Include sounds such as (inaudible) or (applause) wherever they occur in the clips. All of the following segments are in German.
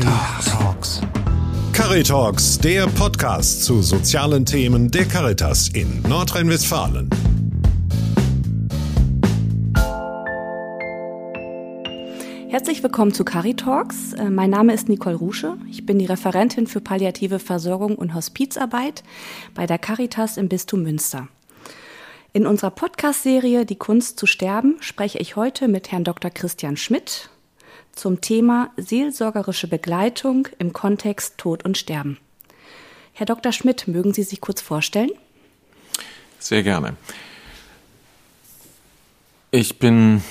Caritalks. Caritalks, der Podcast zu sozialen Themen der Caritas in Nordrhein-Westfalen. Herzlich willkommen zu Caritalks. Äh, mein Name ist Nicole Rusche. Ich bin die Referentin für palliative Versorgung und Hospizarbeit bei der Caritas im Bistum Münster. In unserer Podcast-Serie Die Kunst zu sterben spreche ich heute mit Herrn Dr. Christian Schmidt zum Thema seelsorgerische Begleitung im Kontext Tod und Sterben. Herr Dr. Schmidt, mögen Sie sich kurz vorstellen? Sehr gerne. Ich bin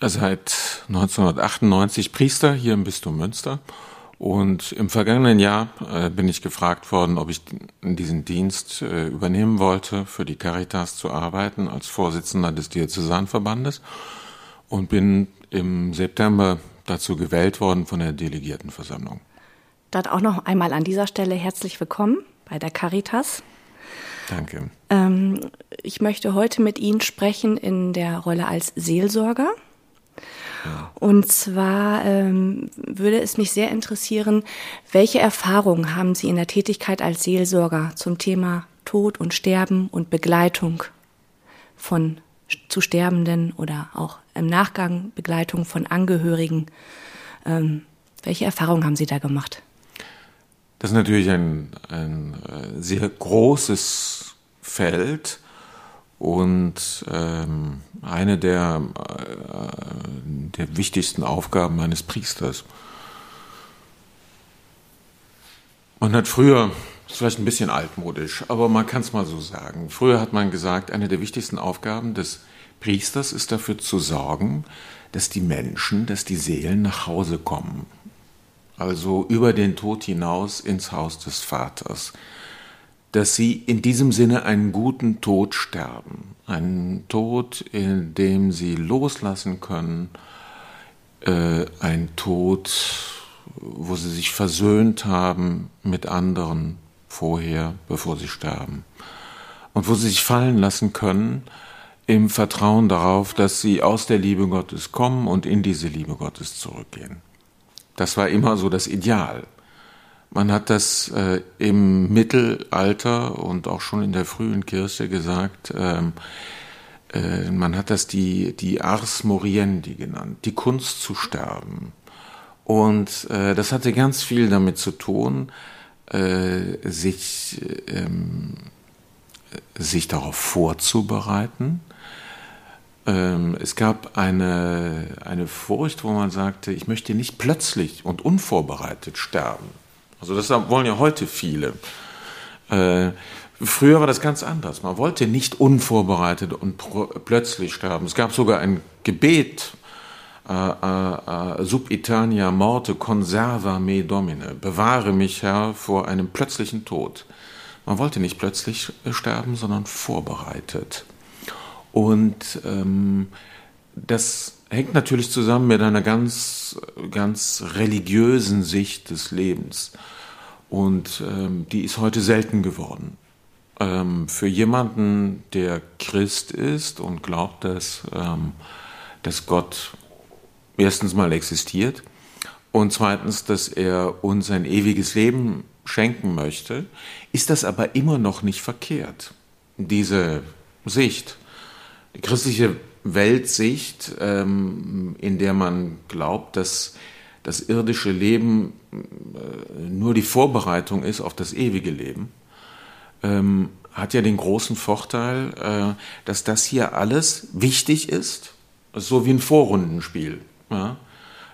seit 1998 Priester hier im Bistum Münster und im vergangenen Jahr äh, bin ich gefragt worden, ob ich diesen Dienst äh, übernehmen wollte, für die Caritas zu arbeiten als Vorsitzender des Diözesanverbandes und bin im September dazu gewählt worden von der Delegiertenversammlung. Dort auch noch einmal an dieser Stelle herzlich willkommen bei der Caritas. Danke. Ähm, ich möchte heute mit Ihnen sprechen in der Rolle als Seelsorger. Und zwar ähm, würde es mich sehr interessieren, welche Erfahrungen haben Sie in der Tätigkeit als Seelsorger zum Thema Tod und Sterben und Begleitung von zu Sterbenden oder auch im Nachgang Begleitung von Angehörigen? Ähm, welche Erfahrungen haben Sie da gemacht? Das ist natürlich ein, ein äh, sehr großes Feld und ähm, eine der, äh, der wichtigsten Aufgaben eines Priesters. Man hat früher, das ist vielleicht ein bisschen altmodisch, aber man kann es mal so sagen. Früher hat man gesagt, eine der wichtigsten Aufgaben des Priesters ist dafür zu sorgen, dass die Menschen, dass die Seelen nach Hause kommen. Also über den Tod hinaus ins Haus des Vaters dass sie in diesem Sinne einen guten Tod sterben. Einen Tod, in dem sie loslassen können, äh, ein Tod, wo sie sich versöhnt haben mit anderen vorher, bevor sie sterben. Und wo sie sich fallen lassen können im Vertrauen darauf, dass sie aus der Liebe Gottes kommen und in diese Liebe Gottes zurückgehen. Das war immer so das Ideal. Man hat das äh, im Mittelalter und auch schon in der frühen Kirche gesagt, ähm, äh, man hat das die, die Ars Moriendi genannt, die Kunst zu sterben. Und äh, das hatte ganz viel damit zu tun, äh, sich, ähm, sich darauf vorzubereiten. Ähm, es gab eine, eine Furcht, wo man sagte, ich möchte nicht plötzlich und unvorbereitet sterben. Also das wollen ja heute viele. Äh, früher war das ganz anders. Man wollte nicht unvorbereitet und plötzlich sterben. Es gab sogar ein Gebet, äh, äh, äh, Subitania morte conserva me domine, bewahre mich Herr vor einem plötzlichen Tod. Man wollte nicht plötzlich sterben, sondern vorbereitet. Und ähm, das hängt natürlich zusammen mit einer ganz, ganz religiösen Sicht des Lebens. Und ähm, die ist heute selten geworden. Ähm, für jemanden, der Christ ist und glaubt, dass, ähm, dass Gott erstens mal existiert und zweitens, dass er uns ein ewiges Leben schenken möchte, ist das aber immer noch nicht verkehrt. Diese Sicht, christliche Weltsicht, ähm, in der man glaubt, dass das irdische Leben äh, nur die Vorbereitung ist auf das ewige Leben, ähm, hat ja den großen Vorteil, äh, dass das hier alles wichtig ist, so wie ein Vorrundenspiel. Ja?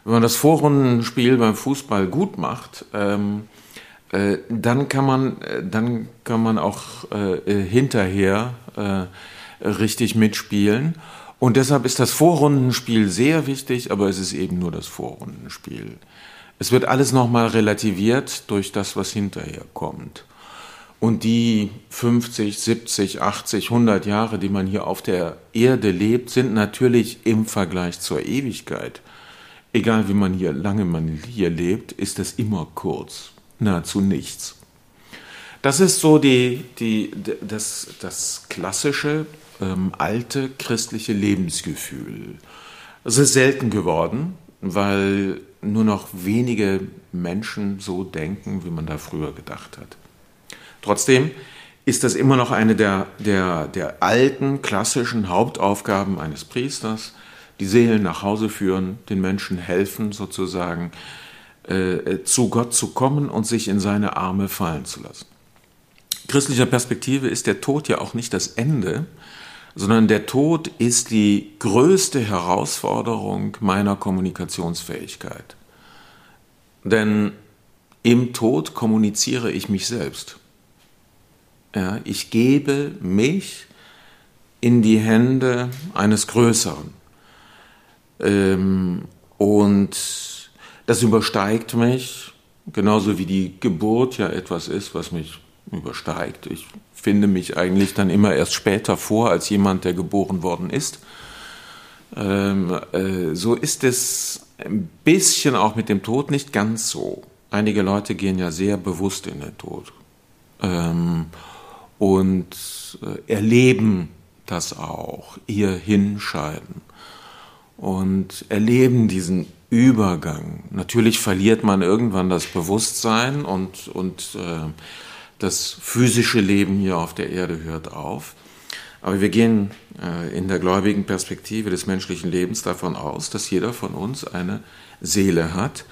Wenn man das Vorrundenspiel beim Fußball gut macht, ähm, äh, dann kann man, äh, dann kann man auch äh, hinterher äh, richtig mitspielen. Und deshalb ist das Vorrundenspiel sehr wichtig, aber es ist eben nur das Vorrundenspiel. Es wird alles nochmal relativiert durch das, was hinterher kommt. Und die 50, 70, 80, 100 Jahre, die man hier auf der Erde lebt, sind natürlich im Vergleich zur Ewigkeit, egal wie man hier lange man hier lebt, ist das immer kurz, nahezu nichts. Das ist so die, die, das, das klassische ähm, alte christliche Lebensgefühl. Es ist selten geworden, weil nur noch wenige Menschen so denken, wie man da früher gedacht hat. Trotzdem ist das immer noch eine der, der, der alten, klassischen Hauptaufgaben eines Priesters, die Seelen nach Hause führen, den Menschen helfen, sozusagen äh, zu Gott zu kommen und sich in seine Arme fallen zu lassen. Christlicher Perspektive ist der Tod ja auch nicht das Ende, sondern der Tod ist die größte Herausforderung meiner Kommunikationsfähigkeit. Denn im Tod kommuniziere ich mich selbst. Ja, ich gebe mich in die Hände eines Größeren. Ähm, und das übersteigt mich, genauso wie die Geburt ja etwas ist, was mich übersteigt. Ich finde mich eigentlich dann immer erst später vor als jemand, der geboren worden ist. Ähm, äh, so ist es ein bisschen auch mit dem Tod nicht ganz so. Einige Leute gehen ja sehr bewusst in den Tod ähm, und äh, erleben das auch, ihr Hinscheiden und erleben diesen Übergang. Natürlich verliert man irgendwann das Bewusstsein und, und äh, das physische Leben hier auf der Erde hört auf. Aber wir gehen äh, in der gläubigen Perspektive des menschlichen Lebens davon aus, dass jeder von uns eine Seele hat,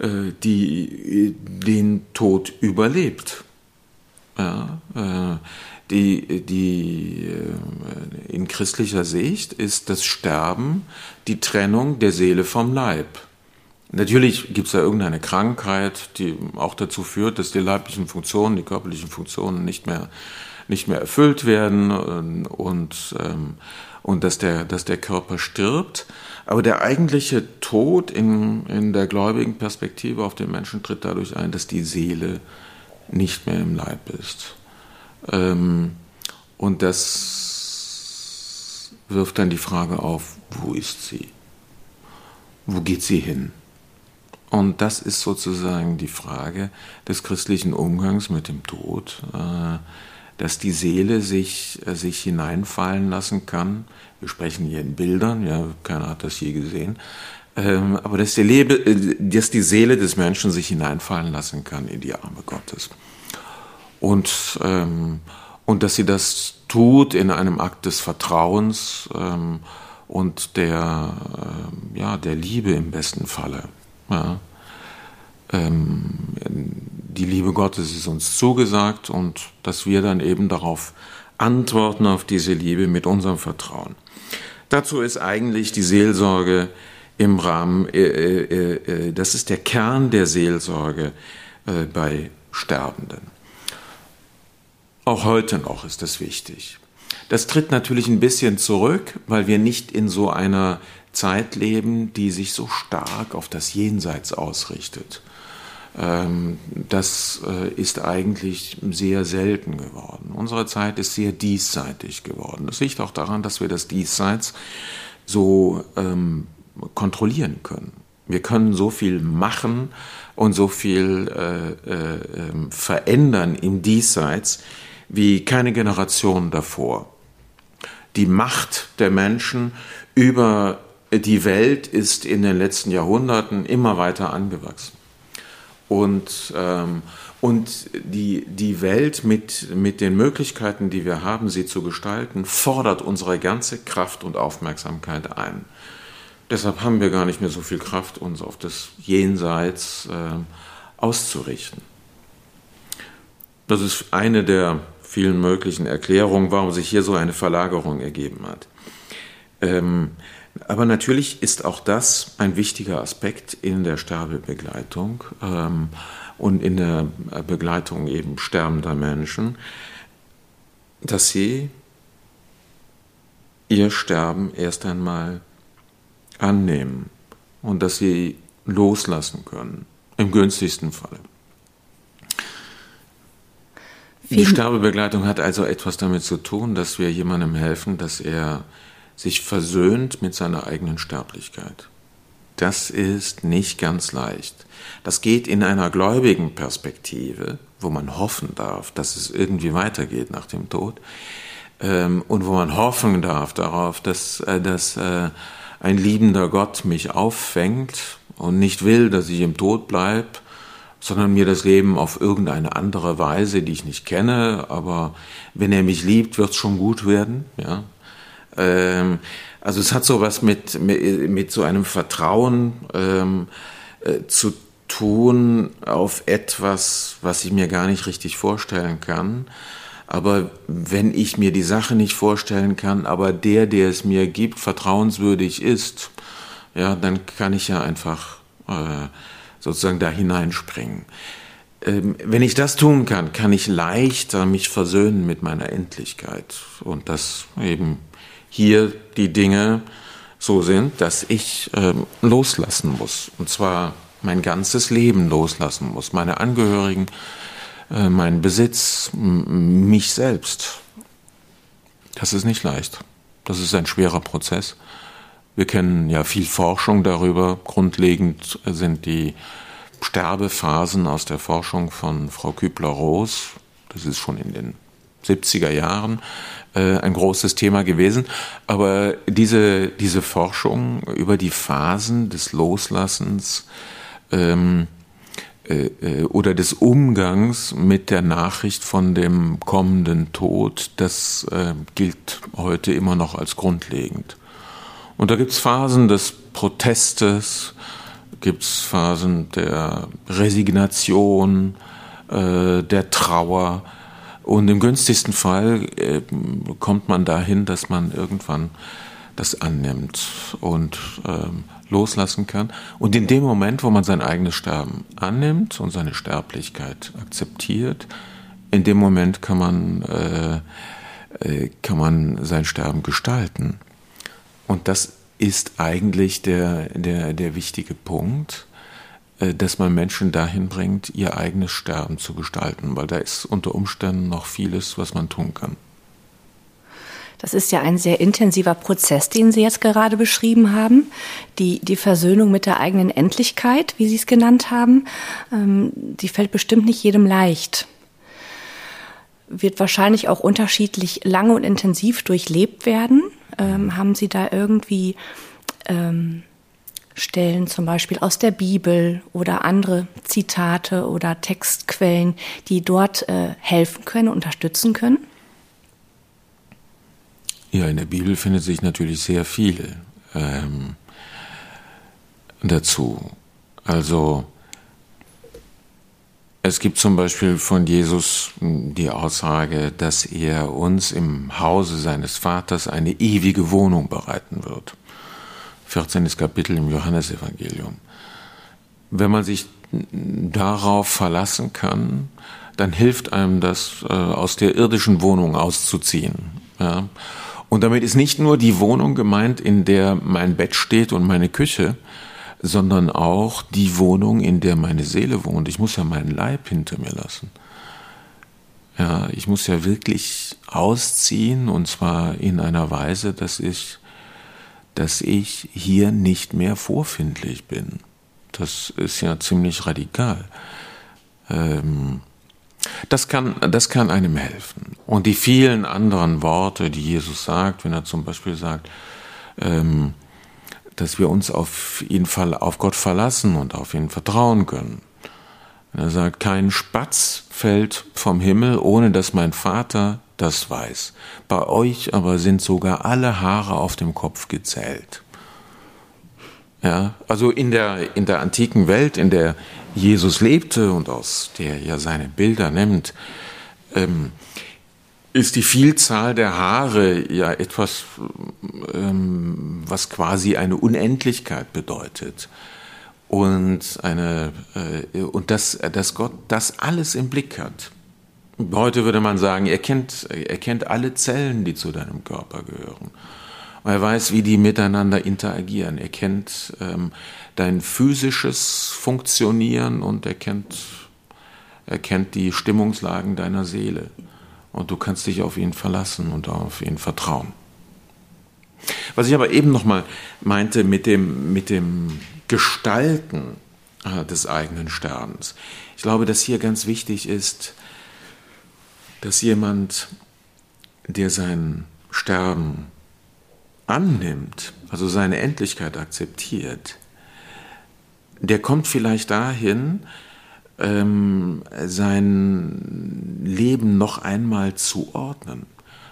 äh, die den Tod überlebt. Ja, äh, die, die äh, in christlicher Sicht ist das Sterben die Trennung der Seele vom Leib. Natürlich gibt es da irgendeine Krankheit, die auch dazu führt, dass die leiblichen Funktionen, die körperlichen Funktionen nicht mehr, nicht mehr erfüllt werden und, und, ähm, und dass, der, dass der Körper stirbt. Aber der eigentliche Tod in, in der gläubigen Perspektive auf den Menschen tritt dadurch ein, dass die Seele nicht mehr im Leib ist. Ähm, und das wirft dann die Frage auf, wo ist sie? Wo geht sie hin? Und das ist sozusagen die Frage des christlichen Umgangs mit dem Tod, äh, dass die Seele sich, äh, sich hineinfallen lassen kann. Wir sprechen hier in Bildern, ja, keiner hat das je gesehen. Ähm, aber dass die, Lebe, äh, dass die Seele des Menschen sich hineinfallen lassen kann in die Arme Gottes. Und, ähm, und dass sie das tut in einem Akt des Vertrauens ähm, und der, ja, der Liebe im besten Falle. Ja. Ähm, die Liebe Gottes ist uns zugesagt und dass wir dann eben darauf antworten, auf diese Liebe mit unserem Vertrauen. Dazu ist eigentlich die Seelsorge im Rahmen, äh, äh, äh, das ist der Kern der Seelsorge äh, bei Sterbenden. Auch heute noch ist das wichtig. Das tritt natürlich ein bisschen zurück, weil wir nicht in so einer Zeit leben, die sich so stark auf das Jenseits ausrichtet. Ähm, das äh, ist eigentlich sehr selten geworden. Unsere Zeit ist sehr diesseitig geworden. Das liegt auch daran, dass wir das Diesseits so ähm, kontrollieren können. Wir können so viel machen und so viel äh, äh, ähm, verändern im Diesseits wie keine Generation davor. Die Macht der Menschen über die Welt ist in den letzten Jahrhunderten immer weiter angewachsen. Und, ähm, und die, die Welt mit, mit den Möglichkeiten, die wir haben, sie zu gestalten, fordert unsere ganze Kraft und Aufmerksamkeit ein. Deshalb haben wir gar nicht mehr so viel Kraft, uns auf das Jenseits äh, auszurichten. Das ist eine der vielen möglichen Erklärungen, warum sich hier so eine Verlagerung ergeben hat. Ähm, aber natürlich ist auch das ein wichtiger Aspekt in der Sterbebegleitung ähm, und in der Begleitung eben sterbender Menschen, dass sie ihr Sterben erst einmal annehmen und dass sie loslassen können, im günstigsten Falle. Die Sterbebegleitung hat also etwas damit zu tun, dass wir jemandem helfen, dass er sich versöhnt mit seiner eigenen Sterblichkeit. Das ist nicht ganz leicht. Das geht in einer gläubigen Perspektive, wo man hoffen darf, dass es irgendwie weitergeht nach dem Tod ähm, und wo man hoffen darf darauf, dass, äh, dass äh, ein liebender Gott mich auffängt und nicht will, dass ich im Tod bleibe, sondern mir das Leben auf irgendeine andere Weise, die ich nicht kenne, aber wenn er mich liebt, wird es schon gut werden. Ja? Ähm, also es hat so was mit, mit, mit so einem Vertrauen ähm, äh, zu tun auf etwas, was ich mir gar nicht richtig vorstellen kann. Aber wenn ich mir die Sache nicht vorstellen kann, aber der, der es mir gibt, vertrauenswürdig ist, ja, dann kann ich ja einfach äh, sozusagen da hineinspringen. Ähm, wenn ich das tun kann, kann ich leichter mich versöhnen mit meiner Endlichkeit und dass eben hier die Dinge so sind, dass ich ähm, loslassen muss und zwar mein ganzes Leben loslassen muss, meine Angehörigen, äh, meinen Besitz, mich selbst. Das ist nicht leicht. Das ist ein schwerer Prozess. Wir kennen ja viel Forschung darüber. Grundlegend sind die Sterbephasen aus der Forschung von Frau Kübler-Roos, das ist schon in den 70er Jahren äh, ein großes Thema gewesen. Aber diese, diese Forschung über die Phasen des Loslassens ähm, äh, äh, oder des Umgangs mit der Nachricht von dem kommenden Tod, das äh, gilt heute immer noch als grundlegend. Und da gibt es Phasen des Protestes, gibt es Phasen der Resignation, äh, der Trauer. Und im günstigsten Fall äh, kommt man dahin, dass man irgendwann das annimmt und ähm, loslassen kann. Und in dem Moment, wo man sein eigenes Sterben annimmt und seine Sterblichkeit akzeptiert, in dem Moment kann man, äh, äh kann man sein Sterben gestalten. Und das ist eigentlich der, der, der wichtige Punkt, dass man Menschen dahin bringt, ihr eigenes Sterben zu gestalten, weil da ist unter Umständen noch vieles, was man tun kann. Das ist ja ein sehr intensiver Prozess, den Sie jetzt gerade beschrieben haben. Die, die Versöhnung mit der eigenen Endlichkeit, wie Sie es genannt haben, ähm, die fällt bestimmt nicht jedem leicht. Wird wahrscheinlich auch unterschiedlich lange und intensiv durchlebt werden. Ähm, haben Sie da irgendwie ähm, Stellen zum Beispiel aus der Bibel oder andere Zitate oder Textquellen, die dort äh, helfen können, unterstützen können? Ja, in der Bibel findet sich natürlich sehr viel ähm, dazu. Also es gibt zum Beispiel von Jesus die Aussage, dass er uns im Hause seines Vaters eine ewige Wohnung bereiten wird. 14. Kapitel im Johannesevangelium. Wenn man sich darauf verlassen kann, dann hilft einem das, äh, aus der irdischen Wohnung auszuziehen. Ja? Und damit ist nicht nur die Wohnung gemeint, in der mein Bett steht und meine Küche, sondern auch die Wohnung, in der meine Seele wohnt. Ich muss ja meinen Leib hinter mir lassen. Ja, ich muss ja wirklich ausziehen und zwar in einer Weise, dass ich, dass ich hier nicht mehr vorfindlich bin. Das ist ja ziemlich radikal. Ähm, das kann, das kann einem helfen. Und die vielen anderen Worte, die Jesus sagt, wenn er zum Beispiel sagt, ähm, dass wir uns auf ihn, auf Gott verlassen und auf ihn vertrauen können. Er sagt, kein Spatz fällt vom Himmel, ohne dass mein Vater das weiß. Bei euch aber sind sogar alle Haare auf dem Kopf gezählt. Ja, also in der, in der antiken Welt, in der Jesus lebte und aus der er seine Bilder nimmt, ähm, ist die Vielzahl der Haare ja etwas, ähm, was quasi eine Unendlichkeit bedeutet. Und, eine, äh, und dass, dass Gott das alles im Blick hat. Heute würde man sagen, er kennt, er kennt alle Zellen, die zu deinem Körper gehören. er weiß, wie die miteinander interagieren. Er kennt ähm, dein physisches Funktionieren und er kennt, er kennt die Stimmungslagen deiner Seele und du kannst dich auf ihn verlassen und auf ihn vertrauen. Was ich aber eben noch mal meinte mit dem, mit dem Gestalten äh, des eigenen Sterbens. Ich glaube, dass hier ganz wichtig ist, dass jemand, der sein Sterben annimmt, also seine Endlichkeit akzeptiert, der kommt vielleicht dahin, ähm, sein Leben noch einmal zu ordnen.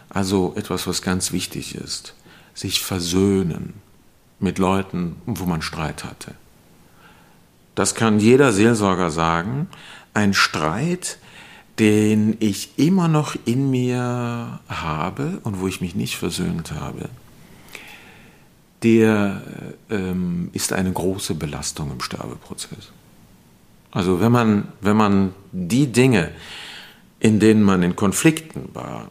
Also etwas, was ganz wichtig ist, sich versöhnen mit Leuten, wo man Streit hatte. Das kann jeder Seelsorger sagen. Ein Streit, den ich immer noch in mir habe und wo ich mich nicht versöhnt habe, der ähm, ist eine große Belastung im Sterbeprozess. Also wenn man, wenn man die Dinge, in denen man in Konflikten war,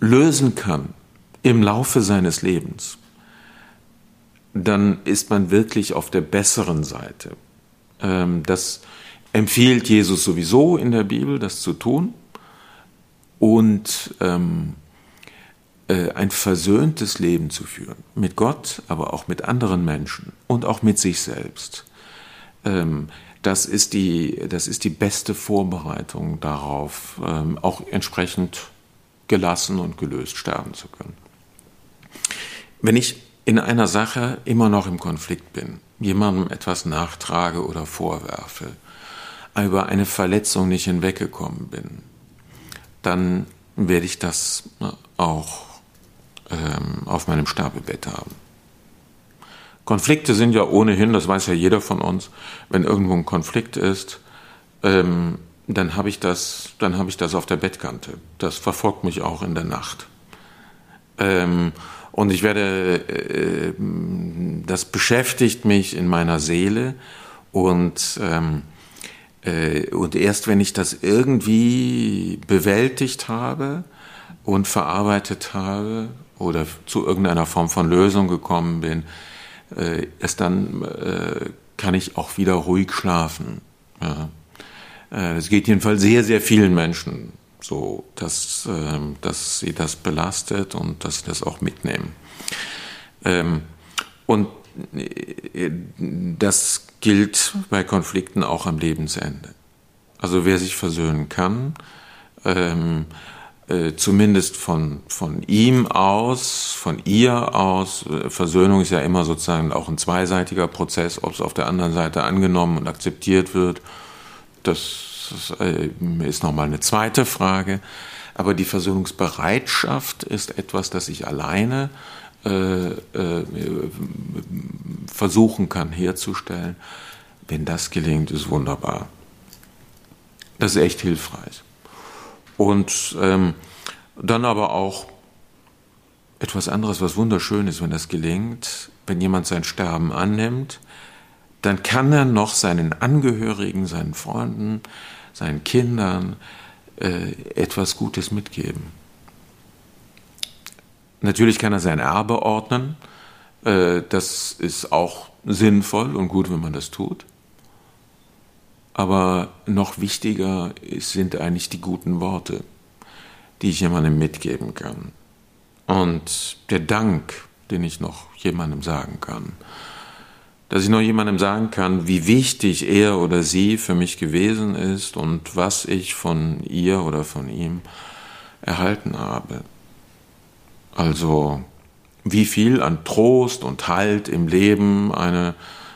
lösen kann im Laufe seines Lebens, dann ist man wirklich auf der besseren Seite. Ähm, das empfiehlt Jesus sowieso in der Bibel, das zu tun. Und ähm, äh, ein versöhntes Leben zu führen. Mit Gott, aber auch mit anderen Menschen und auch mit sich selbst. Ähm, das ist die, das ist die beste Vorbereitung darauf, auch entsprechend gelassen und gelöst sterben zu können. Wenn ich in einer Sache immer noch im Konflikt bin, jemandem etwas nachtrage oder vorwerfe, über eine Verletzung nicht hinweggekommen bin, dann werde ich das äh, auch ähm, auf meinem Sterbebett haben. Konflikte sind ja ohnehin, das weiß ja jeder von uns, wenn irgendwo ein Konflikt ist, ähm, dann habe ich das, ich das auf der Bettkante. Das verfolgt mich auch in der Nacht. Ähm, und ich werde, äh, das beschäftigt mich in meiner Seele und ähm, äh, und erst wenn ich das irgendwie bewältigt habe und verarbeitet habe oder zu irgendeiner Form von Lösung gekommen bin, äh, erst dann kann ich auch wieder ruhig schlafen. Es geht jedenfalls sehr, sehr vielen Menschen so, dass, äh, dass sie das belastet und dass sie das auch mitnehmen. Ähm, und äh, das gilt bei Konflikten auch am Lebensende. Also wer sich versöhnen kann, ähm, äh, zumindest von, von ihm aus, von ihr aus, äh, Versöhnung ist ja immer sozusagen auch ein zweiseitiger Prozess, ob es auf der anderen Seite angenommen und akzeptiert wird, das äh, ist nochmal eine zweite Frage. Aber die Versöhnungsbereitschaft ist etwas, das ich alleine äh, äh, versuchen kann herzustellen. Wenn das gelingt, ist wunderbar. Das ist echt hilfreich. Und ähm, dann aber auch etwas anderes, was wunderschön ist, wenn das gelingt, wenn jemand sein Sterben annimmt, dann kann er noch seinen Angehörigen, seinen Freunden, seinen Kindern äh, etwas Gutes mitgeben. Natürlich kann er sein Erbe ordnen, äh, das ist auch sinnvoll und gut, wenn man das tut. Aber noch wichtiger sind eigentlich die guten Worte, die ich jemandem mitgeben kann. Und der Dank, den ich noch jemandem sagen kann. Dass ich noch jemandem sagen kann, wie wichtig er oder sie für mich gewesen ist und was ich von ihr oder von ihm erhalten habe. Also wie viel an Trost und Halt im Leben eine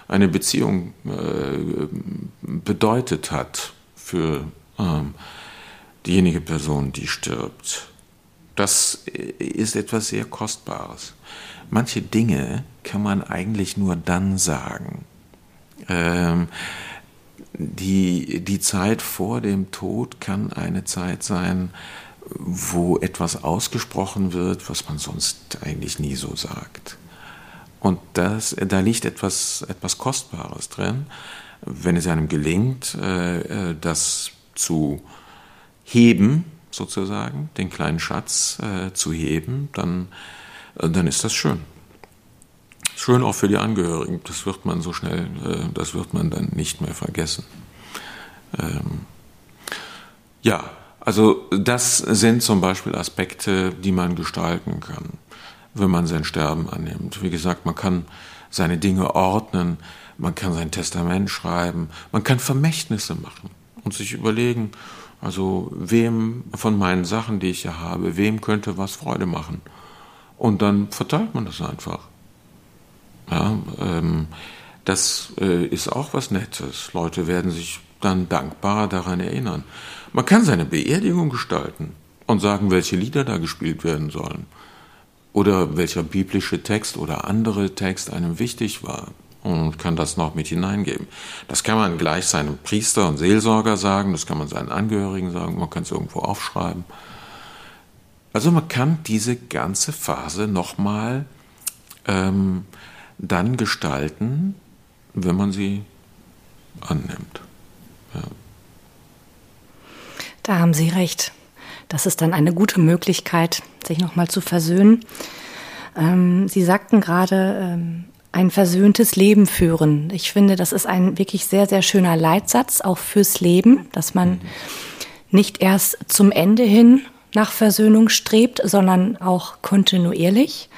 eine Beziehung äh, bedeutet hat für ähm, diejenige Person, die stirbt. Das ist etwas sehr Kostbares. Manche Dinge kann man eigentlich nur dann sagen. Ähm, die, die Zeit vor dem Tod kann eine Zeit sein, wo etwas ausgesprochen wird, was man sonst eigentlich nie so sagt. Und das, da liegt etwas, etwas Kostbares drin. Wenn es einem gelingt, äh, äh, das zu heben, sozusagen, den kleinen Schatz äh, zu heben, dann, dann ist das schön. Schön auch für die Angehörigen. Das wird man so schnell, das wird man dann nicht mehr vergessen. Ähm, ja, also das sind zum Beispiel Aspekte, die man gestalten kann wenn man sein Sterben annimmt. Wie gesagt, man kann seine Dinge ordnen, man kann sein Testament schreiben, man kann Vermächtnisse machen und sich überlegen, also wem von meinen Sachen, die ich hier habe, wem könnte was Freude machen. Und dann verteilt man das einfach. Ja, ähm, Das äh, ist auch was Nettes. Leute werden sich dann dankbar daran erinnern. Man kann seine Beerdigung gestalten und sagen, welche Lieder da gespielt werden sollen. Oder welcher biblische Text oder andere Text einem wichtig war und kann das noch mit hineingeben. Das kann man gleich seinem Priester und Seelsorger sagen, das kann man seinen Angehörigen sagen, man kann es irgendwo aufschreiben. Also man kann diese ganze Phase nochmal ähm, dann gestalten, wenn man sie annimmt. Ja. Da haben Sie recht. Das ist dann eine gute Möglichkeit, sich nochmal zu versöhnen. Ähm, Sie sagten gerade, ähm, ein versöhntes Leben führen. Ich finde, das ist ein wirklich sehr, sehr schöner Leitsatz, auch fürs Leben, dass man nicht erst zum Ende hin nach Versöhnung strebt, sondern auch kontinuierlich.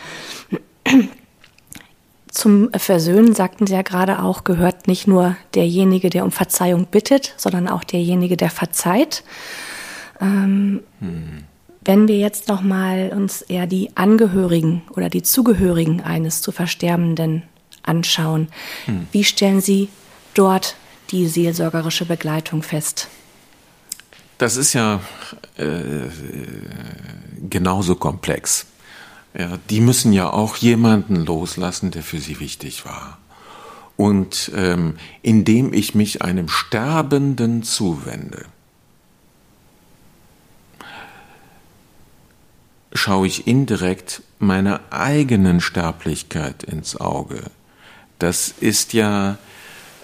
Zum Versöhnen, sagten Sie ja gerade auch, gehört nicht nur derjenige, der um Verzeihung bittet, sondern auch derjenige, der verzeiht. Ähm, hm. Wenn wir jetzt noch mal uns eher die Angehörigen oder die Zugehörigen eines zu Versterbenden anschauen, hm. wie stellen Sie dort die seelsorgerische Begleitung fest? Das ist ja äh, genauso komplex. Ja, die müssen ja auch jemanden loslassen, der für sie wichtig war. Und ähm, indem ich mich einem Sterbenden zuwende, schaue ich indirekt meiner eigenen Sterblichkeit ins Auge. Das ist ja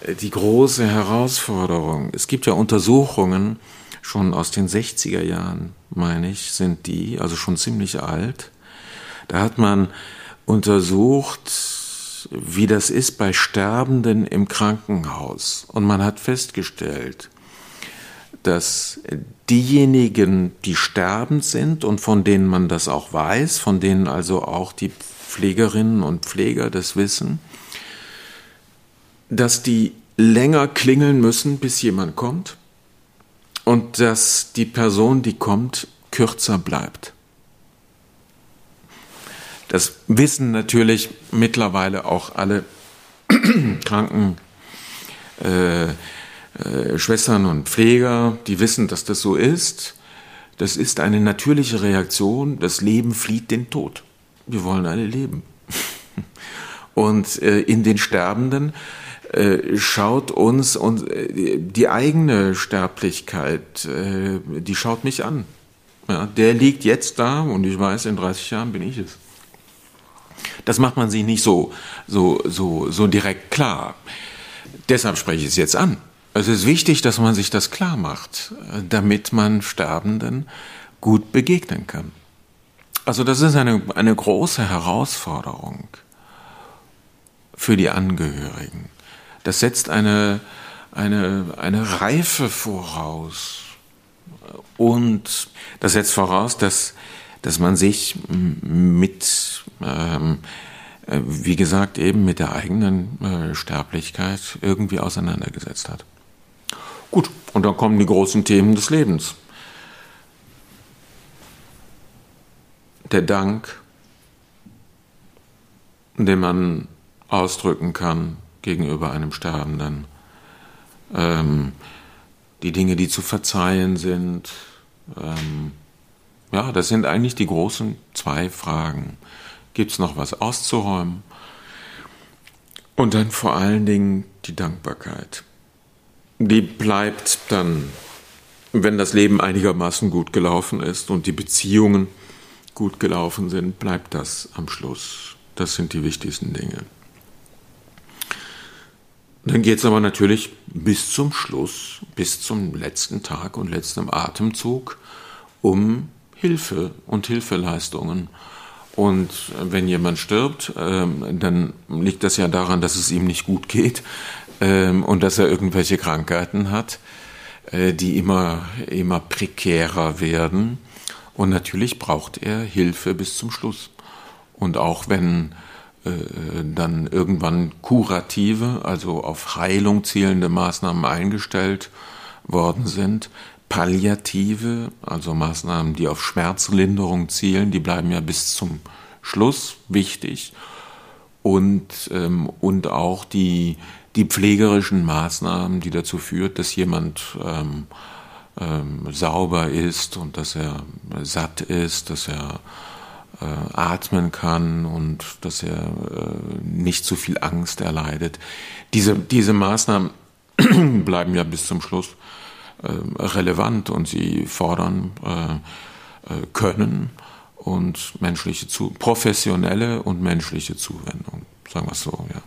äh, die große Herausforderung. Es gibt ja Untersuchungen, schon aus den 60er Jahren, meine ich, sind die, also schon ziemlich alt. Da hat man untersucht, wie das ist bei Sterbenden im Krankenhaus. Und man hat festgestellt, dass diejenigen, die sterbend sind und von denen man das auch weiß, von denen also auch die Pflegerinnen und Pfleger das wissen, dass die länger klingeln müssen, bis jemand kommt und dass die Person, die kommt, kürzer bleibt. Das wissen natürlich mittlerweile auch alle (clears throat) Kranken. Äh, äh, Schwestern und Pfleger, die wissen, dass das so ist. Das ist eine natürliche Reaktion. Das Leben flieht den Tod. Wir wollen alle leben. (laughs) Und äh, in den Sterbenden äh, schaut uns und äh, die eigene Sterblichkeit, äh, die schaut mich an. Ja, der liegt jetzt da und ich weiß, in 30 Jahren bin ich es. Das macht man sich nicht so, so, so, so direkt klar. Deshalb spreche ich es jetzt an. Es ist wichtig, dass man sich das klar macht, damit man Sterbenden gut begegnen kann. Also das ist eine, eine große Herausforderung für die Angehörigen. Das setzt eine, eine, eine Reife voraus. Und das setzt voraus, dass, dass man sich mit, ähm, äh, wie gesagt, eben mit der eigenen äh, Sterblichkeit irgendwie auseinandergesetzt hat. Gut, und dann kommen die großen Themen des Lebens. Der Dank, den man ausdrücken kann gegenüber einem Sterbenden. Ähm, die Dinge, die zu verzeihen sind. Ähm, ja, das sind eigentlich die großen zwei Fragen. Gibt es noch was auszuräumen? Und dann vor allen Dingen die Dankbarkeit die bleibt dann, wenn das Leben einigermaßen gut gelaufen ist und die Beziehungen gut gelaufen sind, bleibt das am Schluss. Das sind die wichtigsten Dinge. Dann geht es aber natürlich bis zum Schluss, bis zum letzten Tag und letzten Atemzug um Hilfe und Hilfeleistungen. Und wenn jemand stirbt, ähm, dann liegt das ja daran, dass es ihm nicht gut geht ähm, und dass er irgendwelche Krankheiten hat, äh, die immer, immer prekärer werden. Und natürlich braucht er Hilfe bis zum Schluss. Und auch wenn dann irgendwann kurative, also auf Heilung zielende Maßnahmen eingestellt worden sind, palliative, also Maßnahmen, die auf Schmerzlinderung zielen, die bleiben ja bis zum Schluss wichtig. und, ähm, und auch die, die pflegerischen Maßnahmen, die dazu führt, dass jemand ähm, ähm, sauber ist und dass er satt ist, dass er äh, atmen kann und dass er äh, nicht zu viel Angst erleidet. Diese, diese Maßnahmen (clears throat) bleiben ja bis zum Schluss äh, relevant und sie fordern äh, äh, Können und menschliche zu professionelle und menschliche Zuwendung, sagen wir es so, ja.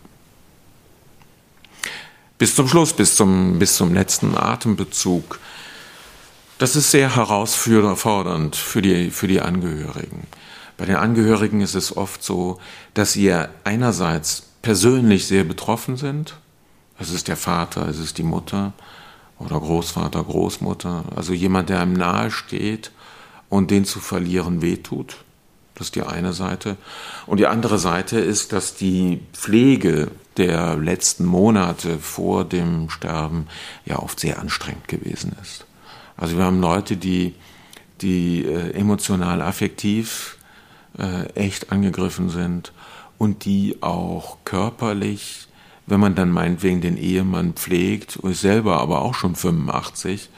Bis zum Schluss, bis zum, bis zum letzten Atembezug. Das ist sehr herausfordernd für die, für die Angehörigen. Bei den Angehörigen ist es oft so, dass sie einerseits persönlich sehr betroffen sind. Es ist der Vater, es ist die Mutter oder Großvater, Großmutter. Also jemand, der einem nahe steht und den zu verlieren wehtut. Das ist die eine Seite. Und die andere Seite ist, dass die Pflege der letzten Monate vor dem Sterben ja oft sehr anstrengend gewesen ist. Also wir haben Leute, die, die äh, emotional affektiv äh, echt angegriffen sind und die auch körperlich, wenn man dann meinetwegen den Ehemann pflegt, selber aber auch schon 85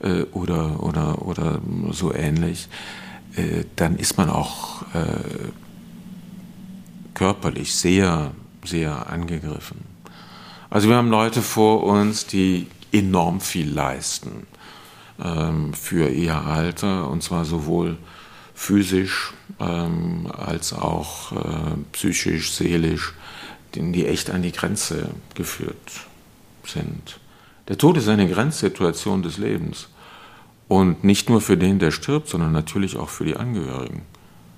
äh, oder, oder, oder so ähnlich, äh, dann ist man auch äh, körperlich sehr, sehr angegriffen. Also wir haben Leute vor uns, die enorm viel leisten ähm, für ihr Alter, und zwar sowohl physisch ähm, als auch äh, psychisch, seelisch, die, echt an die Grenze geführt sind. Der Tod ist eine Grenzsituation des Lebens. Und nicht nur für den, der stirbt, sondern natürlich auch für die Angehörigen.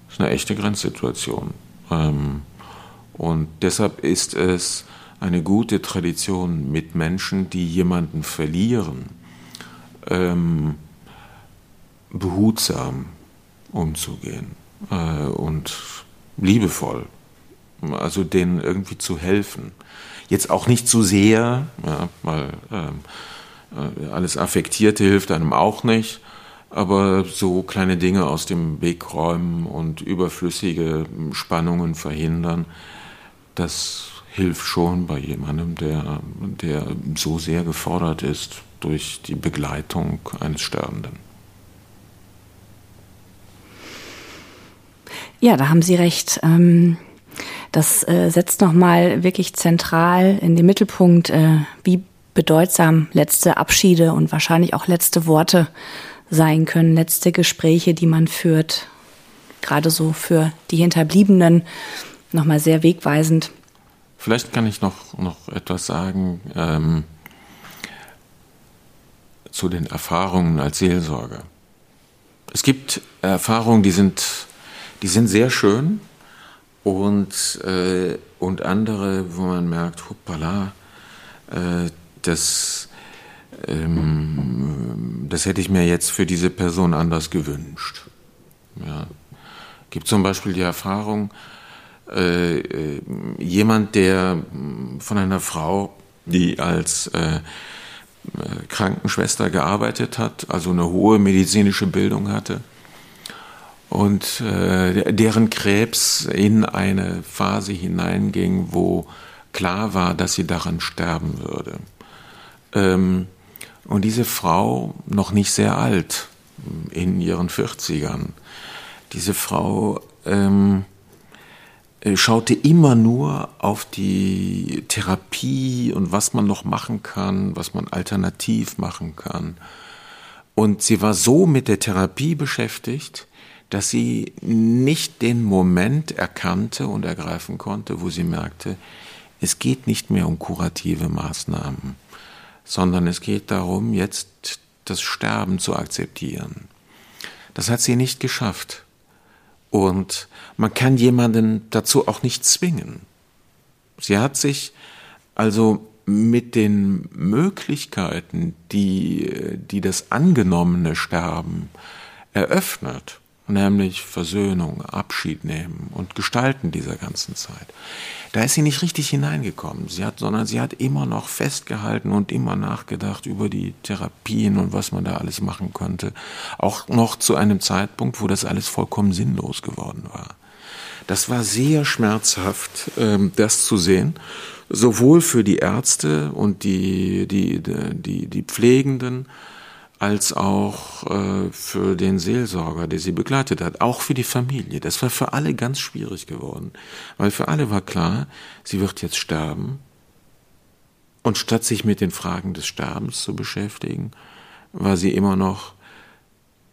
Das ist eine echte Grenzsituation. Ähm, und deshalb ist es eine gute Tradition mit Menschen, die jemanden verlieren, ähm, behutsam umzugehen äh, und liebevoll, also denen irgendwie zu helfen. Jetzt auch nicht zu sehr, ja, weil ähm, äh, alles Affektierte hilft einem auch nicht, aber so kleine Dinge aus dem Weg räumen und überflüssige Spannungen verhindern, das hilft schon bei jemandem, der, der so sehr gefordert ist durch die Begleitung eines Sterbenden. Ja, da haben Sie recht. Ähm, das äh, setzt nochmal wirklich zentral in den Mittelpunkt, äh, wie bedeutsam letzte Abschiede und wahrscheinlich auch letzte Worte sein können, letzte Gespräche, die man führt. Gerade so für die Hinterbliebenen nochmal sehr wegweisend. Vielleicht kann ich noch, noch etwas sagen ähm, zu den Erfahrungen als Seelsorger. Es gibt Erfahrungen, die sind, die sind sehr schön und, äh, und andere, wo man merkt, hoppala, äh, das, ähm, das hätte ich mir jetzt für diese Person anders gewünscht. Ja. Gibt zum Beispiel die Erfahrung, äh, äh, jemand, der von einer Frau, die als äh, Krankenschwester gearbeitet hat, also eine hohe medizinische Bildung hatte, und äh, deren Krebs in eine Phase hineinging, wo klar war, dass sie daran sterben würde. Ähm, und diese Frau, noch nicht sehr alt, in ihren 40ern, diese Frau ähm, äh, schaute immer nur auf die Therapie und was man noch machen kann, was man alternativ machen kann. Und sie war so mit der Therapie beschäftigt, dass sie nicht den Moment erkannte und ergreifen konnte, wo sie merkte, es geht nicht mehr um kurative Maßnahmen sondern es geht darum, jetzt das Sterben zu akzeptieren. Das hat sie nicht geschafft. Und man kann jemanden dazu auch nicht zwingen. Sie hat sich also mit den Möglichkeiten, die, die das angenommene Sterben eröffnet, nämlich Versöhnung, Abschied nehmen und Gestalten dieser ganzen Zeit. Da ist sie nicht richtig hineingekommen, sie hat, sondern sie hat immer noch festgehalten und immer nachgedacht über die Therapien und was man da alles machen könnte. Auch noch zu einem Zeitpunkt, wo das alles vollkommen sinnlos geworden war. Das war sehr schmerzhaft, ähm, das zu sehen, sowohl für die Ärzte und die, die, die, die Pflegenden, als auch äh, für den Seelsorger, der sie begleitet hat, auch für die Familie. Das war für alle ganz schwierig geworden, weil für alle war klar, sie wird jetzt sterben. Und statt sich mit den Fragen des Sterbens zu beschäftigen, war sie immer noch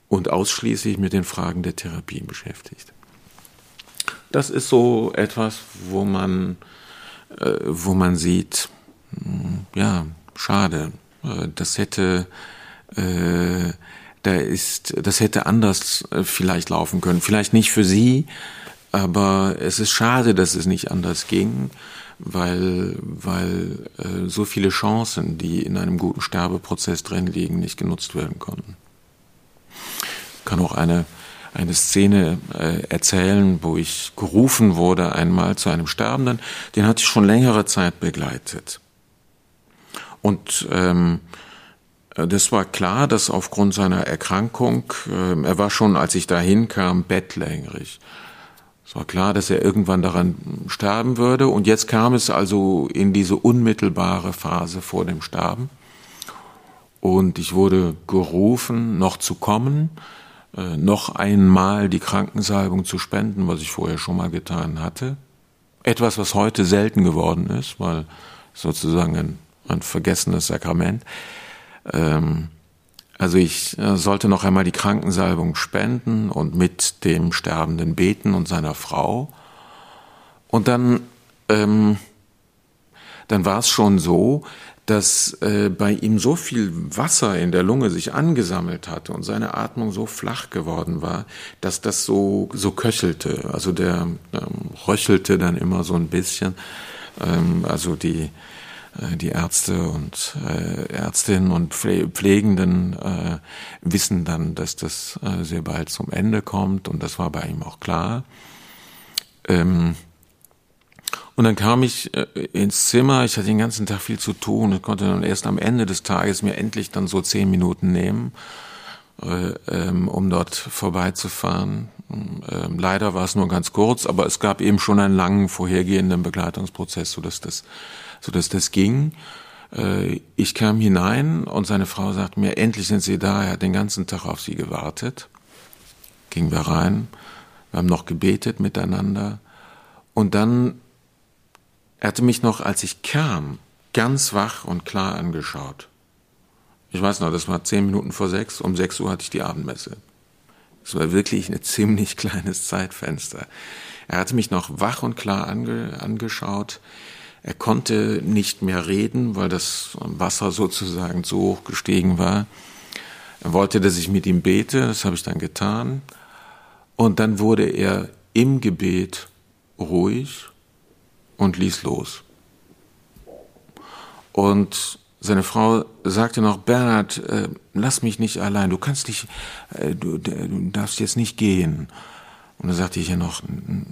und ausschließlich mit den Fragen der Therapie beschäftigt. Das ist so etwas, wo man, äh, wo man sieht, hm, ja, schade, äh, das hätte äh, da ist, das hätte anders äh, vielleicht laufen können. Vielleicht nicht für sie, aber es ist schade, dass es nicht anders ging, weil, weil äh, so viele Chancen, die in einem guten Sterbeprozess drin liegen, nicht genutzt werden konnten. Ich kann auch eine, eine Szene äh, erzählen, wo ich gerufen wurde einmal zu einem Sterbenden, den hatte ich schon längere Zeit begleitet. Und ähm, äh, das war klar, dass aufgrund seiner Erkrankung, äh, er war schon, als ich dahin kam, bettlägerig. Es war klar, dass er irgendwann daran sterben würde. Und jetzt kam es also in diese unmittelbare Phase vor dem Sterben. Und ich wurde gerufen, noch zu kommen, äh, noch einmal die Krankensalbung zu spenden, was ich vorher schon mal getan hatte. Etwas, was heute selten geworden ist, weil sozusagen ein, ein vergessenes Sakrament. Ähm, also ich äh, sollte noch einmal die Krankensalbung spenden und mit dem Sterbenden beten und seiner Frau. Und dann, ähm, dann war es schon so, dass äh, bei ihm so viel Wasser in der Lunge sich angesammelt hatte und seine Atmung so flach geworden war, dass das so, so köchelte. Also der ähm, röchelte dann immer so ein bisschen. Ähm, also die, die Ärzte und äh, Ärztinnen und Pflegenden äh, wissen dann, dass das äh, sehr bald zum Ende kommt und das war bei ihm auch klar. Ähm, und dann kam ich äh, ins Zimmer, ich hatte den ganzen Tag viel zu tun und konnte dann erst am Ende des Tages mir endlich dann so zehn Minuten nehmen, äh, ähm, um dort vorbeizufahren. Ähm, leider war es nur ganz kurz, aber es gab eben schon einen langen vorhergehenden Begleitungsprozess, sodass das so dass das ging. Äh, ich kam hinein und seine Frau sagte mir, endlich sind Sie da. Er hat den ganzen Tag auf Sie gewartet. Gingen wir rein. Wir haben noch gebetet miteinander. Und dann, er hatte mich noch, als ich kam, ganz wach und klar angeschaut. Ich weiß noch, das war zehn Minuten vor sechs. Um sechs Uhr hatte ich die Abendmesse. Es war wirklich ein (laughs) ziemlich kleines Zeitfenster. Er hatte mich noch wach und klar ange, angeschaut. Er konnte nicht mehr reden, weil das Wasser sozusagen zu hoch gestiegen war. Er wollte, dass ich mit ihm bete, das habe ich dann getan. Und dann wurde er im Gebet ruhig und ließ los. Und seine Frau sagte noch, Bernhard, äh, lass mich nicht allein, du kannst nicht, äh, du, du darfst jetzt nicht gehen. Und dann sagte ich ja noch,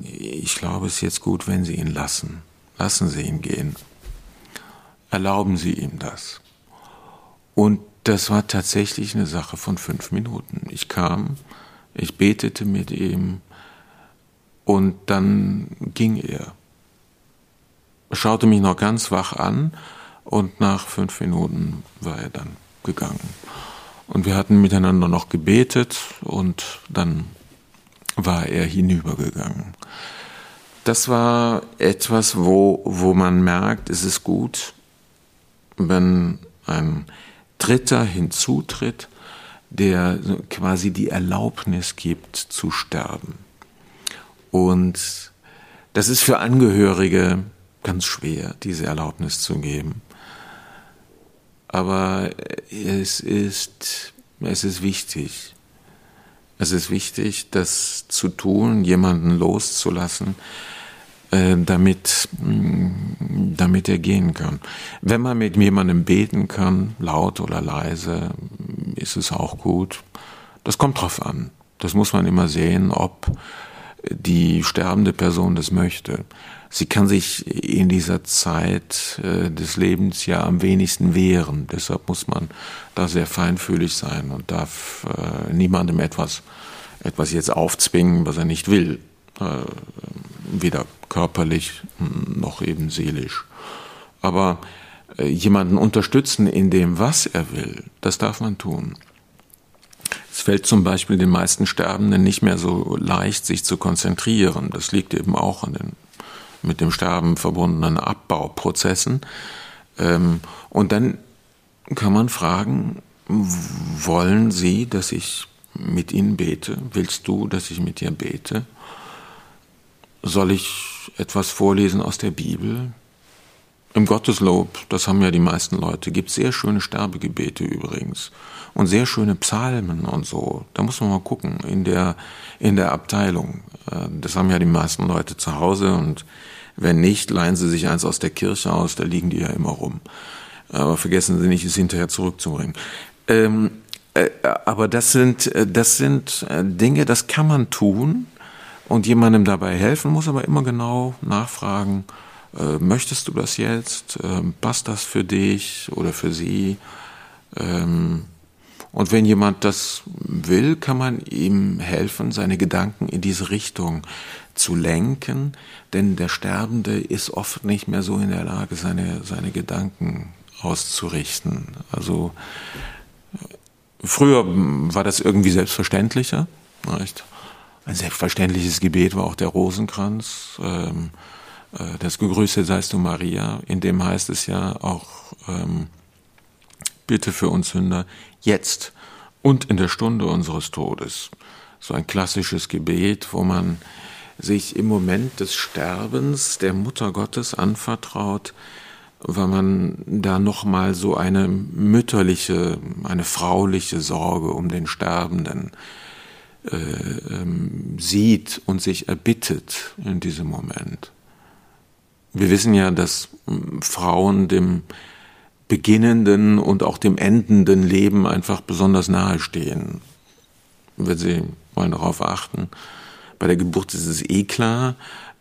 ich glaube, es ist jetzt gut, wenn Sie ihn lassen. Lassen Sie ihn gehen. Erlauben Sie ihm das. Und das war tatsächlich eine Sache von fünf Minuten. Ich kam, ich betete mit ihm und dann ging er. Schaute mich noch ganz wach an und nach fünf Minuten war er dann gegangen. Und wir hatten miteinander noch gebetet und dann war er hinübergegangen das war etwas, wo, wo man merkt, es ist gut, wenn ein Dritter hinzutritt, der quasi die Erlaubnis gibt zu sterben. Und das ist für Angehörige ganz schwer, diese Erlaubnis zu geben. Aber es ist, es ist wichtig. Es ist wichtig, das zu tun, jemanden loszulassen, damit, mm, damit er gehen kann. Wenn man mit jemandem beten kann, laut oder leise, ist es auch gut. Das kommt drauf an. Das muss man immer sehen, ob die sterbende Person das möchte. Sie kann sich in dieser Zeit äh, des Lebens ja am wenigsten wehren. Deshalb muss man da sehr feinfühlig sein und darf äh, niemandem etwas, etwas jetzt aufzwingen, was er nicht will. Äh, weder körperlich noch eben seelisch. Aber äh, jemanden unterstützen in dem, was er will, das darf man tun. Es fällt zum Beispiel den meisten Sterbenden nicht mehr so leicht, sich zu konzentrieren. Das liegt eben auch an den mit dem Sterben verbundenen Abbauprozessen. Ähm, und dann kann man fragen, wollen Sie, dass ich mit Ihnen bete? Willst du, dass ich mit dir bete? Soll ich etwas vorlesen aus der Bibel? Im Gotteslob, das haben ja die meisten Leute, gibt sehr schöne Sterbegebete übrigens und sehr schöne Psalmen und so. Da muss man mal gucken in der in der Abteilung. Äh, das haben ja die meisten Leute zu Hause und wenn nicht, leihen sie sich eins aus der Kirche aus, da liegen die ja immer rum. Aber vergessen Sie nicht, es hinterher zurückzubringen. Ähm, äh, aber das sind, äh, das sind äh, Dinge, das kann man tun und jemandem dabei helfen, muss aber immer genau nachfragen, äh, möchtest du das jetzt? Ähm, passt das für dich oder für sie? Ähm, und wenn jemand das will, kann man ihm helfen, seine Gedanken in diese Richtung zu lenken, denn der Sterbende ist oft nicht mehr so in der Lage, seine, seine Gedanken auszurichten. Also früher war das irgendwie selbstverständlicher. Nicht? Ein selbstverständliches Gebet war auch der Rosenkranz. Ähm, äh, das Gegrüßet seist du Maria, in dem heißt es ja auch, ähm, bitte für uns Sünder, jetzt und in der Stunde unseres Todes. So ein klassisches Gebet, wo man sich im Moment des Sterbens der Mutter Gottes anvertraut, weil man da nochmal so eine mütterliche, eine frauliche Sorge um den Sterbenden äh, ähm, sieht und sich erbittet in diesem Moment. Wir wissen ja, dass ähm, Frauen dem beginnenden und auch dem endenden Leben einfach besonders nahe stehen. Wenn Sie mal darauf achten. Bei der Geburt ist es eh klar,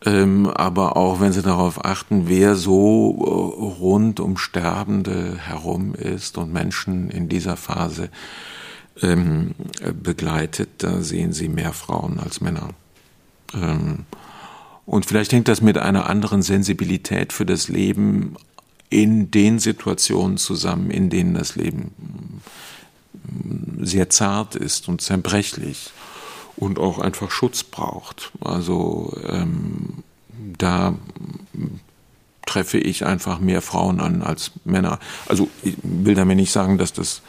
ähm, aber auch wenn Sie darauf achten, wer so äh, rund um Sterbende herum ist und Menschen in dieser Phase ähm, begleitet, da sehen Sie mehr Frauen als Männer. Ähm, und vielleicht hängt das mit einer anderen Sensibilität für das Leben in den Situationen zusammen, in denen das Leben mm, sehr zart ist und zerbrechlich und auch einfach Schutz braucht. Also ähm, da treffe ich einfach mehr Frauen an als Männer. Also ich will damit nicht sagen, dass das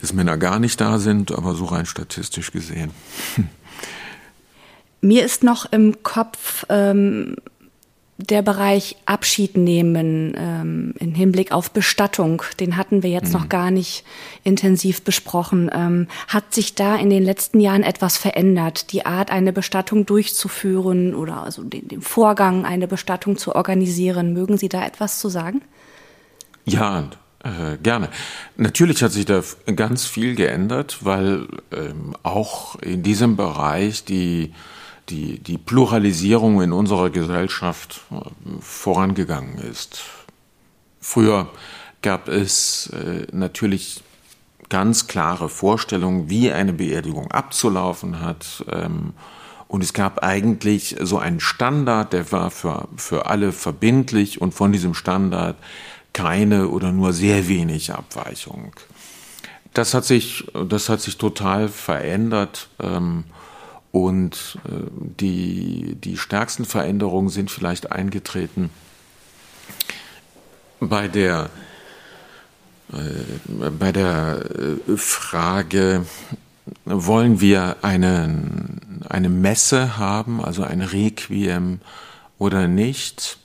dass Männer gar nicht da sind, aber so rein statistisch gesehen. (laughs) Mir ist noch im Kopf ähm, der Bereich Abschied nehmen ähm, im Hinblick auf Bestattung, den hatten wir jetzt mhm. noch gar nicht intensiv besprochen. Ähm, hat sich da in den letzten Jahren etwas verändert, die Art, eine Bestattung durchzuführen oder also den, den Vorgang, eine Bestattung zu organisieren? Mögen Sie da etwas zu sagen? Ja, äh, gerne. Natürlich hat sich da ganz viel geändert, weil ähm, auch in diesem Bereich die die, die Pluralisierung in unserer Gesellschaft äh, vorangegangen ist. Früher gab es äh, natürlich ganz klare Vorstellungen, wie eine Beerdigung abzulaufen hat. Ähm, und es gab eigentlich so einen Standard, der war für, für alle verbindlich und von diesem Standard keine oder nur sehr wenig Abweichung. Das hat sich, das hat sich total verändert. Ähm, und äh, die, die stärksten Veränderungen sind vielleicht eingetreten bei der, äh, bei der äh, Frage, wollen wir eine, eine Messe haben, also ein Requiem oder nicht?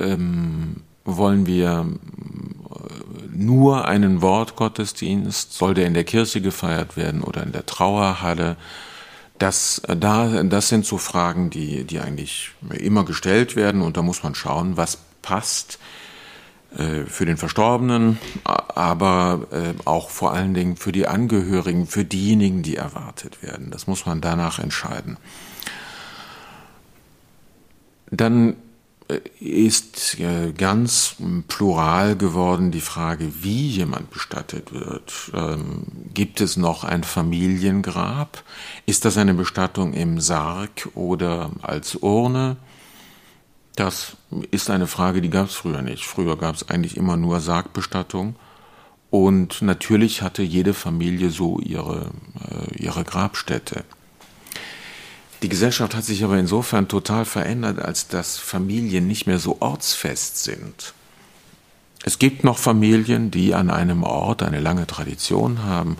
Ähm, wollen wir nur einen Wortgottesdienst? Soll der in der Kirche gefeiert werden oder in der Trauerhalle? Das, äh, da, das sind so Fragen, die, die eigentlich immer gestellt werden und da muss man schauen, was passt äh, für den Verstorbenen, aber äh, auch vor allen Dingen für die Angehörigen, für diejenigen, die erwartet werden. Das muss man danach entscheiden. Dann äh, ist äh, ganz plural geworden die Frage, wie jemand bestattet wird. Ähm, gibt es noch ein Familiengrab? Ist das eine Bestattung im Sarg oder als Urne? Das ist eine Frage, die gab es früher nicht. Früher gab es eigentlich immer nur Sargbestattung. Und natürlich hatte jede Familie so ihre, äh, ihre Grabstätte. Die Gesellschaft hat sich aber insofern total verändert, als dass Familien nicht mehr so ortsfest sind. Es gibt noch Familien, die an einem Ort eine lange Tradition haben,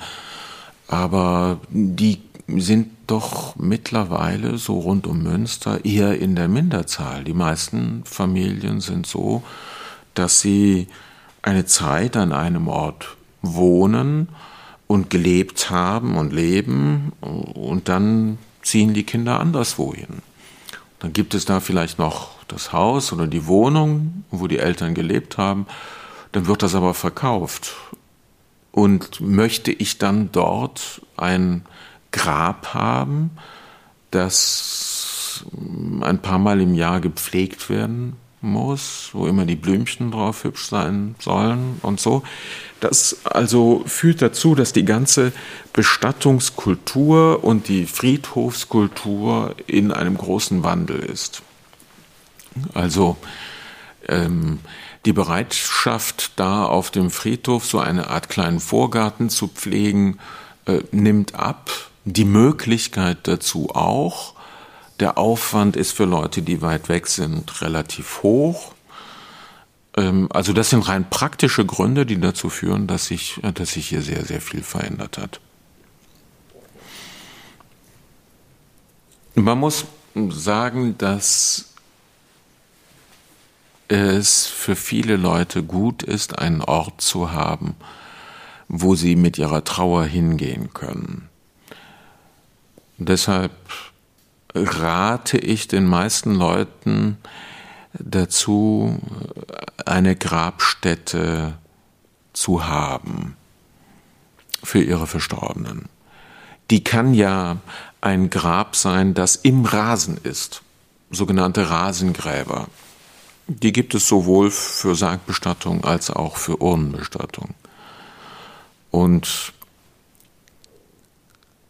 aber die sind doch mittlerweile so rund um Münster eher in der Minderzahl. Die meisten Familien sind so, dass sie eine Zeit an einem Ort wohnen und gelebt haben und leben und dann ziehen die Kinder anderswo hin. Dann gibt es da vielleicht noch das Haus oder die Wohnung, wo die Eltern gelebt haben. Dann wird das aber verkauft. Und möchte ich dann dort ein Grab haben, das ein paar Mal im Jahr gepflegt werden muss, wo immer die Blümchen drauf hübsch sein sollen und so. Das also führt dazu, dass die ganze Bestattungskultur und die Friedhofskultur in einem großen Wandel ist. Also ähm, die Bereitschaft, da auf dem Friedhof so eine Art kleinen Vorgarten zu pflegen, äh, nimmt ab. Die Möglichkeit dazu auch. Der Aufwand ist für Leute, die weit weg sind, relativ hoch. Ähm, also das sind rein praktische Gründe, die dazu führen, dass sich, dass sich hier sehr, sehr viel verändert hat. Man muss sagen, dass es für viele Leute gut ist, einen Ort zu haben, wo sie mit ihrer Trauer hingehen können. Deshalb rate ich den meisten Leuten dazu, eine Grabstätte zu haben für ihre Verstorbenen. Die kann ja ein Grab sein, das im Rasen ist, sogenannte Rasengräber. Die gibt es sowohl für Sargbestattung als auch für Urnenbestattung. Und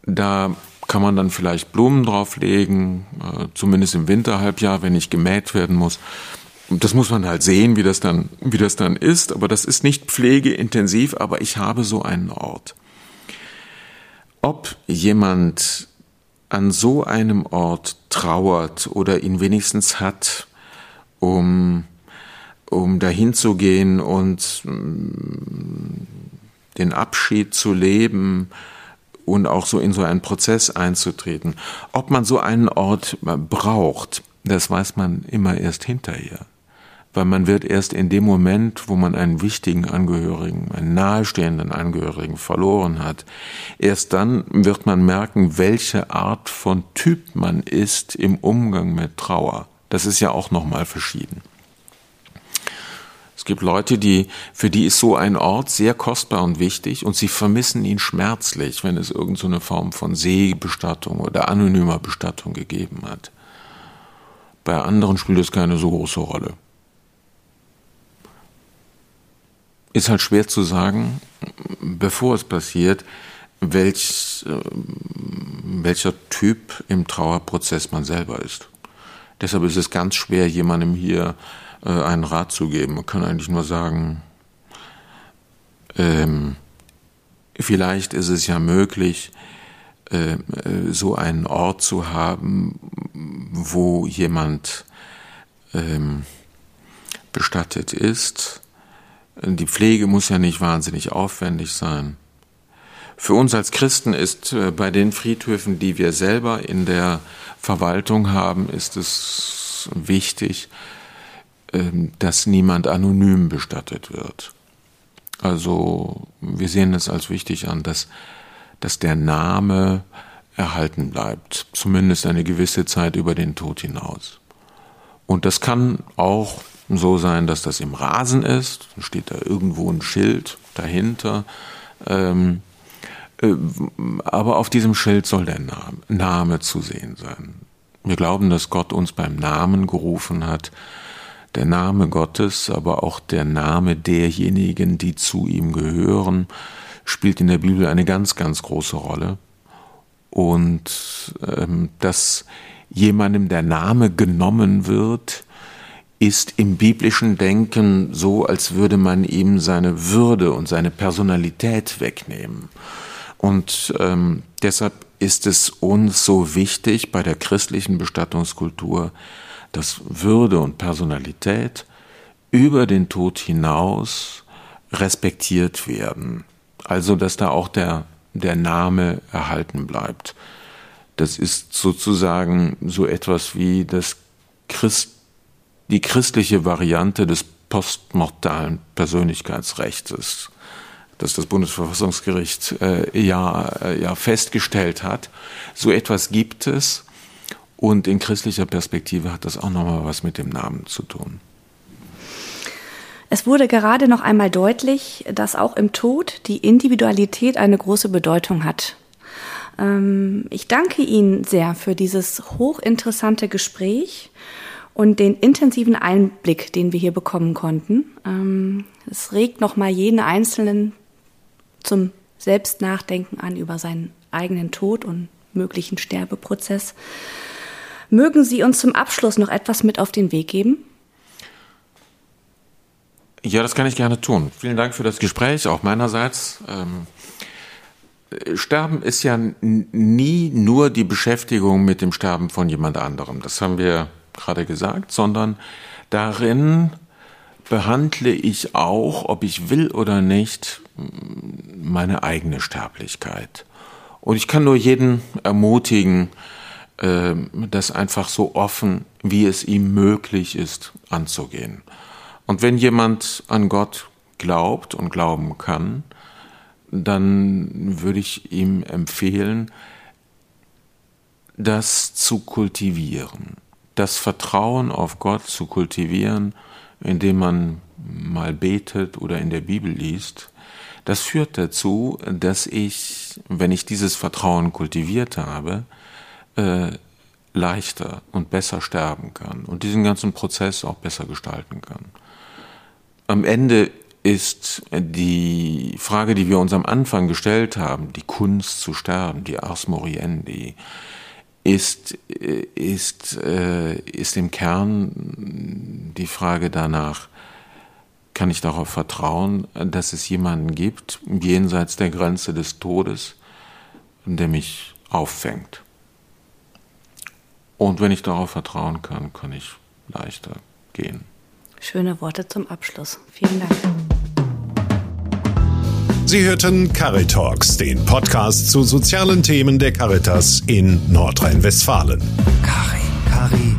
da kann man dann vielleicht Blumen drauflegen, äh, zumindest im Winterhalbjahr, wenn nicht gemäht werden muss. Das muss man halt sehen, wie das dann, wie das dann ist. Aber das ist nicht pflegeintensiv, aber ich habe so einen Ort. Ob jemand an so einem Ort trauert oder ihn wenigstens hat, um, um dahin zu gehen und mm, den Abschied zu leben, und auch so in so einen Prozess einzutreten. Ob man so einen Ort braucht, das weiß man immer erst hinterher. Weil man wird erst in dem Moment, wo man einen wichtigen Angehörigen, einen nahestehenden Angehörigen verloren hat, erst dann wird man merken, welche Art von Typ man ist im Umgang mit Trauer. Das ist ja auch nochmal verschieden. Es gibt Leute, die, für die ist so ein Ort sehr kostbar und wichtig und sie vermissen ihn schmerzlich, wenn es irgendeine so Form von Seebestattung oder anonymer Bestattung gegeben hat. Bei anderen spielt es keine so große Rolle. Ist halt schwer zu sagen, bevor es passiert, welch, welcher Typ im Trauerprozess man selber ist. Deshalb ist es ganz schwer, jemandem hier äh, einen Rat zu geben. Man kann eigentlich nur sagen, ähm, vielleicht ist es ja möglich, äh, so einen Ort zu haben, wo jemand ähm, bestattet ist. Die Pflege muss ja nicht wahnsinnig aufwendig sein. Für uns als Christen ist äh, bei den Friedhöfen, die wir selber in der Verwaltung haben, ist es wichtig, ähm, dass niemand anonym bestattet wird. Also wir sehen es als wichtig an, dass, dass der Name erhalten bleibt, zumindest eine gewisse Zeit über den Tod hinaus. Und das kann auch so sein, dass das im Rasen ist, dann steht da irgendwo ein Schild dahinter. Ähm, äh, aber auf diesem Schild soll der Name, Name zu sehen sein. Wir glauben, dass Gott uns beim Namen gerufen hat, der Name Gottes, aber auch der Name derjenigen, die zu ihm gehören, spielt in der Bibel eine ganz, ganz große Rolle. Und ähm, dass jemandem der Name genommen wird, ist im biblischen Denken so, als würde man ihm seine Würde und seine Personalität wegnehmen. Und ähm, deshalb ist es uns so wichtig bei der christlichen Bestattungskultur, dass Würde und Personalität über den Tod hinaus respektiert werden. Also dass da auch der, der Name erhalten bleibt. Das ist sozusagen so etwas wie das Christ, die christliche Variante des postmortalen Persönlichkeitsrechts, das das Bundesverfassungsgericht äh, ja, äh, ja festgestellt hat. So etwas gibt es und in christlicher Perspektive hat das auch nochmal was mit dem Namen zu tun. Es wurde gerade noch einmal deutlich, dass auch im Tod die Individualität eine große Bedeutung hat. Ähm, ich danke Ihnen sehr für dieses hochinteressante Gespräch und den intensiven Einblick, den wir hier bekommen konnten. Ähm, es regt nochmal jeden Einzelnen zum Selbstnachdenken an über seinen eigenen Tod und möglichen Sterbeprozess. Mögen Sie uns zum Abschluss noch etwas mit auf den Weg geben? Ja, das kann ich gerne tun. Vielen Dank für das Gespräch, auch meinerseits. Ähm, Sterben ist ja nie nur die Beschäftigung mit dem Sterben von jemand anderem. Das haben wir gerade gesagt, sondern darin behandle ich auch, ob ich will oder nicht, meine eigene Sterblichkeit. Und ich kann nur jeden ermutigen, das einfach so offen, wie es ihm möglich ist, anzugehen. Und wenn jemand an Gott glaubt und glauben kann, dann würde ich ihm empfehlen, das zu kultivieren, das Vertrauen auf Gott zu kultivieren, indem man mal betet oder in der Bibel liest. Das führt dazu, dass ich, wenn ich dieses Vertrauen kultiviert habe, äh, leichter und besser sterben kann und diesen ganzen Prozess auch besser gestalten kann. Am Ende ist die Frage, die wir uns am Anfang gestellt haben, die Kunst zu sterben, die Ars Moriendi, ist, ist, äh, ist im Kern die Frage danach, kann ich darauf vertrauen, dass es jemanden gibt, jenseits der Grenze des Todes, der mich auffängt. Und wenn ich darauf vertrauen kann, kann ich leichter gehen. Schöne Worte zum Abschluss. Vielen Dank. Sie hörten Caritalks, den Podcast zu sozialen Themen der Caritas in Nordrhein-Westfalen. Cari, Cari